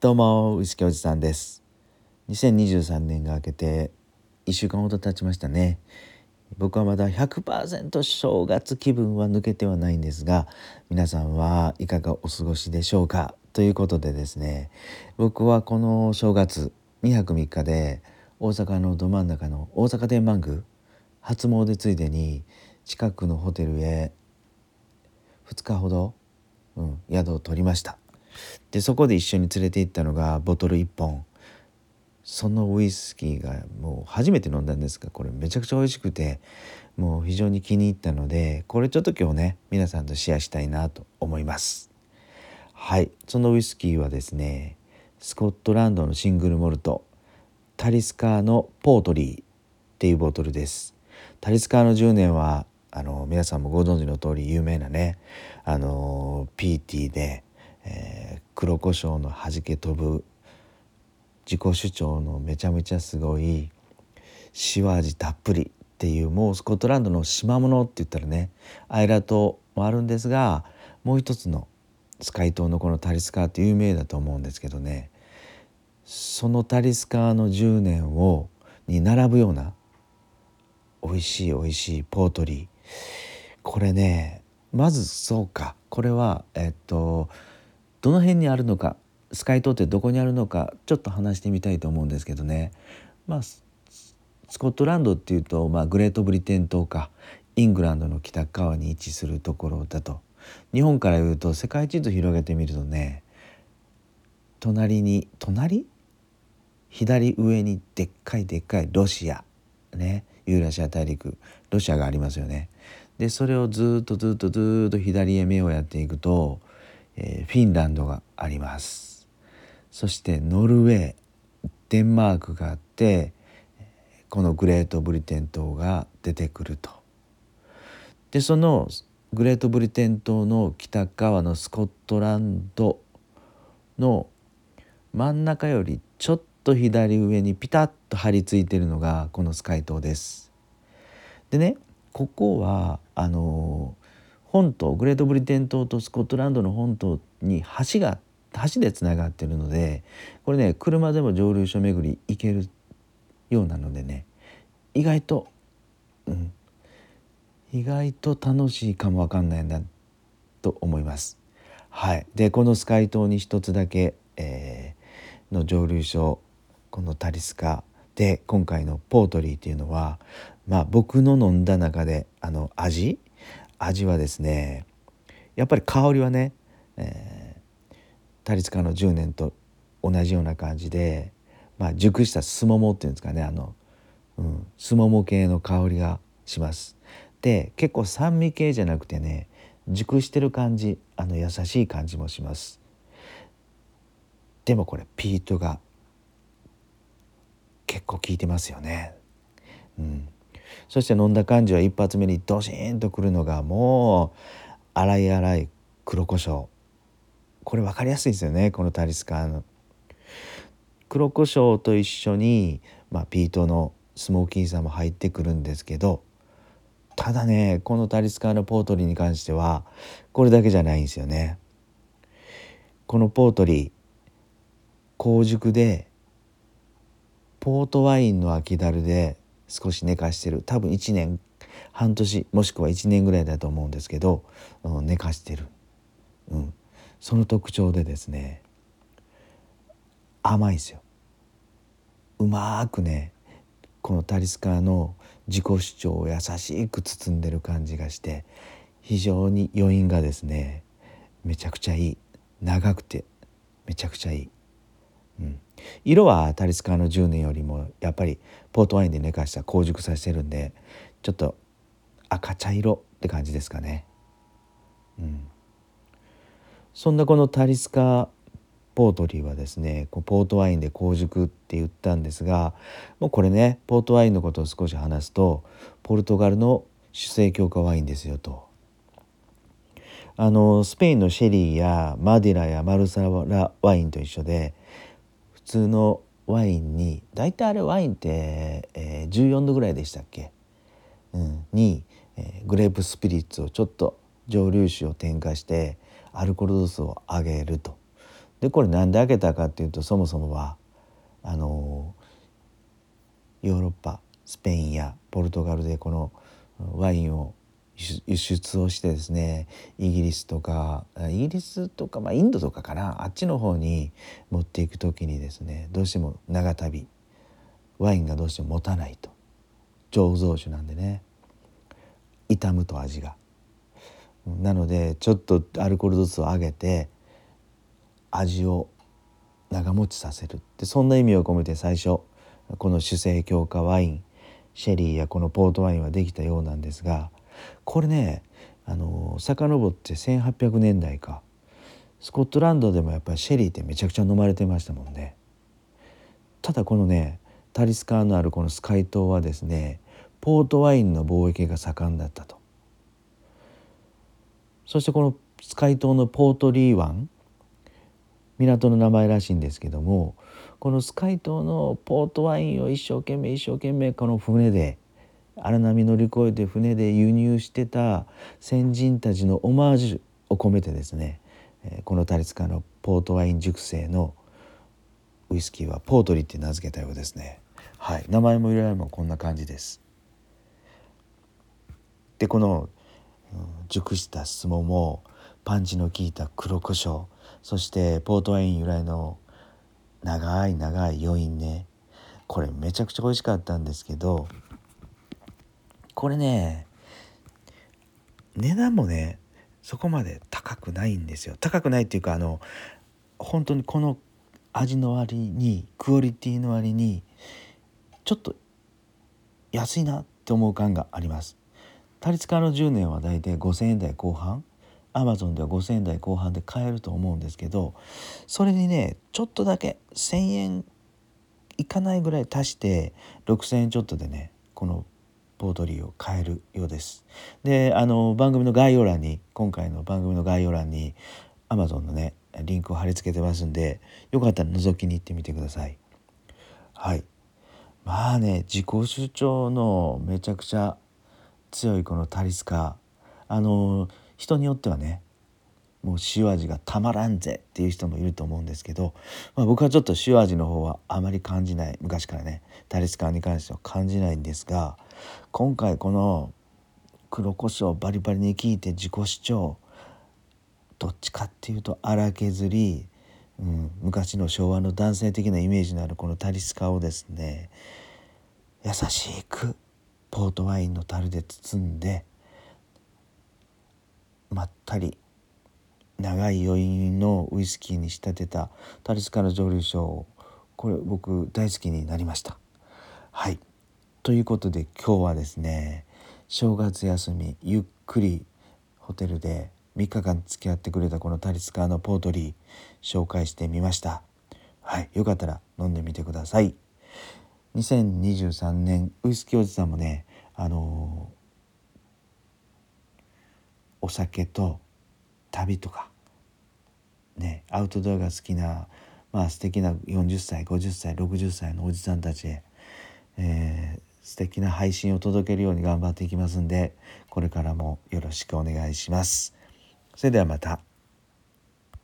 どうもウイスキーおじさんです2023年が明けて1週間ほど経ちましたね。僕はまだ100%正月気分は抜けてはないんですが皆さんはいかがお過ごしでしょうか？ということでですね僕はこの正月2泊3日で大阪のど真ん中の大阪天満宮初詣ついでに近くのホテルへ2日ほど、うん、宿を取りました。でそこで一緒に連れて行ったのがボトル1本。そのウイスキーがもう初めて飲んだんですがこれめちゃくちゃ美味しくてもう非常に気に入ったのでこれちょっと今日ね皆さんとシェアしたいなと思います。はい。そのウイスキーはですねスコットランドのシングルモルトタリスカーのポートリーっていうボトルです。タリスカーの10年はあの皆さんもご存知の通り有名なねあの PT でえー、黒胡椒の弾け飛ぶ自己主張のめちゃめちゃすごい塩味たっぷりっていうもうスコットランドの島物って言ったらねアイラ島もあるんですがもう一つのスカイ島のこのタリスカーって有名だと思うんですけどねそのタリスカーの10年をに並ぶような美味しい美味しいポートリー。これねまずそうか。これはえっとどの辺にあるのかスカイ島ってどこにあるのかちょっと話してみたいと思うんですけどね。まあスコットランドっていうと、まあ、グレートブリテン島かイングランドの北側に位置するところだと。日本から言うと世界地図広げてみるとね隣に隣？左上にでっかいでっかいロシアねユーラシア大陸ロシアがありますよね。でそれをずっとずっとずっと左へ目をやっていくとえ、フィンランドがありますそしてノルウェーデンマークがあってこのグレートブリテン島が出てくると。でそのグレートブリテン島の北側のスコットランドの真ん中よりちょっと左上にピタッと張り付いてるのがこのスカイ島です。でねここはあの本島グレートブリテン島とスコットランドの本島に橋が橋でつながってるのでこれね車でも蒸留所巡り行けるようなのでね意外と、うん、意外と楽しいかもわかんないなと思います。はい、でこのスカイ島に一つだけ、えー、の蒸留所このタリスカで今回のポートリーっていうのはまあ僕の飲んだ中であの味味はですねやっぱり香りはね、えー、タリツカの10年と同じような感じで、まあ、熟したすももっていうんですかねあの、うん、すもも系の香りがします。で結構酸味系じゃなくてね熟してる感じあの優しい感じもします。でもこれピートが結構効いてますよね。うん、そして飲んだ感じは一発目にドシーンとくるのがもう粗い粗い黒胡椒これ分かりやすいですよねこのタリスカーの。黒胡椒と一緒に、まあ、ピートのスモーキーさも入ってくるんですけどただねこのタリスカーのポートリーに関してはこれだけじゃないんですよね。このポートリー香熟でポートワインの空き樽で少し寝かしてる。多分1年半年もしくは1年ぐらいだと思うんですけど、うん、寝かしてる、うん、その特徴でですね甘いですよ。うまくねこのタリスカの自己主張を優しく包んでる感じがして非常に余韻がですねめちゃくちゃいい。長くてめちゃくちゃいい。うん、色はタリスカの10年よりもやっぱりポートワインで寝かした香熟させてるんでちょっと赤茶色って感じですかね。うん、そんなこのタリスカポートリーはですねポートワインで香熟って言ったんですがもうこれねポートワインのことを少し話すとポルトガルの主成強化ワインですよと。あのスペインのシェリーやマディラやマルサラワインと一緒で普通のワインに大体あれワインって、えー、14度ぐらいでしたっけ、うん、に、えー、グレープスピリッツをちょっと蒸留酒を添加してアルコール度数を上げると。でこれ何で開けたかっていうとそもそもはあのヨーロッパスペインやポルトガルでこのワインを輸出をしてですねイギリスとかイギリスとか、まあ、インドとかかなあっちの方に持っていく時にですねどうしても長旅ワインがどうしても持たないと醸造酒なんでね傷むと味が。なのでちょっとアルコール度数を上げて味を長持ちさせるでそんな意味を込めて最初この酒精強化ワインシェリーやこのポートワインはできたようなんですがこれねあの遡って1800年代かスコットランドでもやっぱりシェリーってめちゃくちゃ飲まれてましたもんね。ただこのねタリスカーのあるこのスカイ島はですねポートワインの貿易が盛んだったと。そしてこのスカイ島のポートリー湾港の名前らしいんですけどもこのスカイ島のポートワインを一生懸命一生懸命この船で荒波乗り越えて船で輸入してた先人たちのオマージュを込めてですねこのタリスカのポートワイン熟成のウイスキーはポートリって名付けたようですね。はい、名前も由来もこんな感じです。でこの、熟した質問もパンチの効いた黒胡椒そしてポートワイン由来の長い長い余韻ねこれめちゃくちゃ美味しかったんですけどこれね値段もねそこまで高くないんですよ高くないっていうかあの本当にこの味の割にクオリティの割にちょっと安いなって思う感があります。タリツカの10年はだいたい5,000円台後半アマゾンでは5,000円台後半で買えると思うんですけどそれにねちょっとだけ1,000円いかないぐらい足して6,000円ちょっとでねこのポートリーを変えるようです。であの番組の概要欄に今回の番組の概要欄に Amazon のねリンクを貼り付けてますんでよかったら覗きに行ってみてください。はいまあね自己主張のめちゃくちゃ強いこのタリスカあの人によってはねもう塩味がたまらんぜっていう人もいると思うんですけど、まあ、僕はちょっと塩味の方はあまり感じない昔からねタリスカに関しては感じないんですが今回この黒胡椒バリバリに効いて自己主張どっちかっていうと荒削り、うん、昔の昭和の男性的なイメージのあるこのタリスカをですね優しくポートワインの樽で包んでまったり長い余韻のウイスキーに仕立てたタリスカの蒸留所これ僕大好きになりました。はい。ということで今日はですね正月休みゆっくりホテルで3日間付き合ってくれたこのタリスカーのポートリー紹介してみました。はい。よかったら飲んでみてください。2023年ウイスキーおじさんもねあのー、お酒と旅とかねアウトドアが好きなまあ素敵な40歳50歳60歳のおじさんたちへ、えー、素敵な配信を届けるように頑張っていきますんでこれからもよろしくお願いします。それではまた。